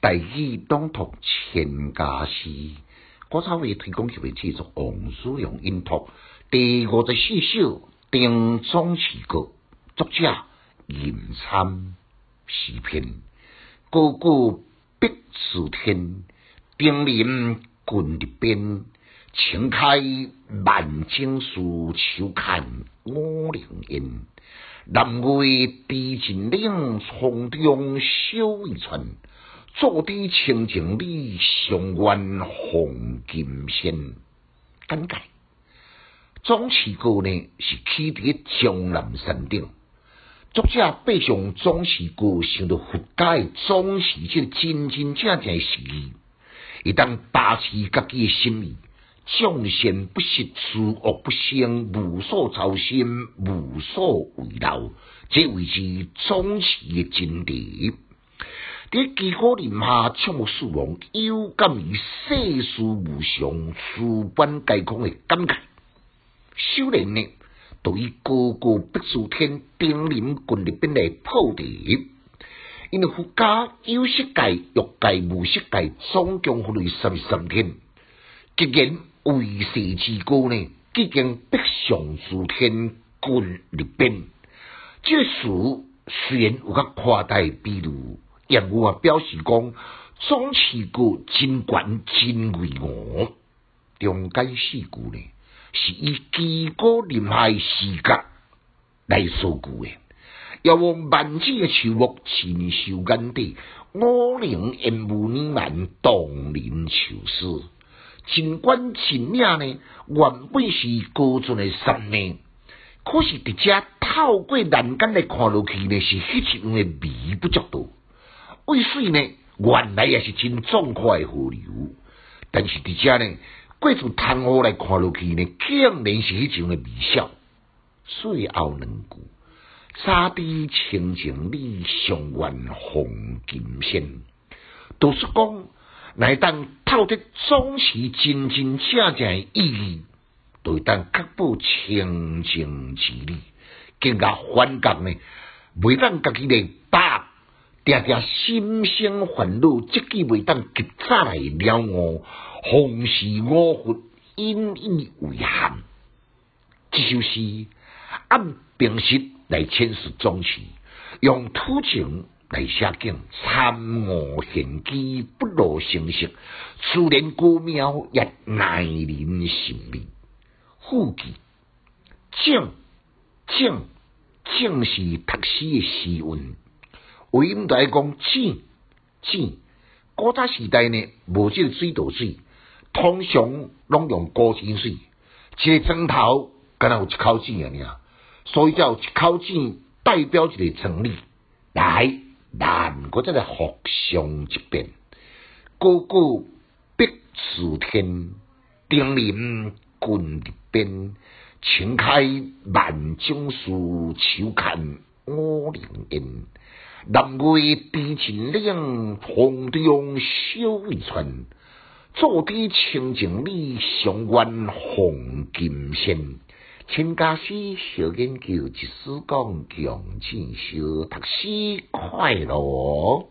大义朗读千家诗，古草为推广协会制作王叔阳音图第五十四首《丁中词歌》，作者严参诗篇，高歌碧池天，丁林滚日边，青开万径树，秋看五岭烟。南归低尽岭，丛中小渭川。坐地清净里，上愿红金仙。简介：总持歌呢是起伫江南山顶，作者背上总持歌，想到佛家诶总持即真真正正实义，一旦把持家己诶心意，众善不息，诸恶不生，无所操心，无所为劳，即位是总持诶真谛。伫基果林下，触目四望，有感于世事无常、事半皆空的感慨。修炼呢，对于高高碧树天、顶林群里边的破题，因为佛家有色界、欲界、无色界，总共分为三十三天。既然为世之高呢，既经北上诸天群里边，这事虽然有较夸大比如。言语啊，表示讲总持句真悬真巍峨，中间四句呢，是以基果林下视角来数句诶。要往万子诶树木，禽兽眼底，五灵烟雾弥漫，动人愁思。尽管真名呢，原本是高尊诶神明，可是伫遮透过人间来看落去呢，是迄一样诶微不足道。渭水呢，原来也是真壮阔的河流，但是伫遮呢，过从汤河来看落去呢，竟然是迄种的微小。最后两句，沙地清净里，上愿红金线，都是讲，乃当透得总是真真正正的意义，对当确保清净之理，更加反感呢，袂当家己的把。定定心生烦恼，即句未当急早来了悟，逢时我佛引以为憾。这首诗按平时来阐述宗旨，用土情来写景，参悟玄机，不露声色，自然高妙，也耐人寻味。副句静静静是读诗的诗韵。为因在讲井井，古早时代呢，无即个水道水，通常拢用高井水，一个砖头敢若有一口井尔尔，所以叫一口井代表一个城里。来，咱国再来互相一遍，高高碧池天，顶林群日边，晴开万种树，秋看五陵烟。南岳地秦岭，风中小渭川。坐地清净里，上愿红金线。请家师小研究，一丝讲强进修，读书快乐。